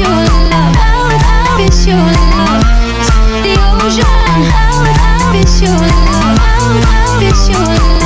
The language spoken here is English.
you in. I miss love. The ocean. I miss love. I miss love.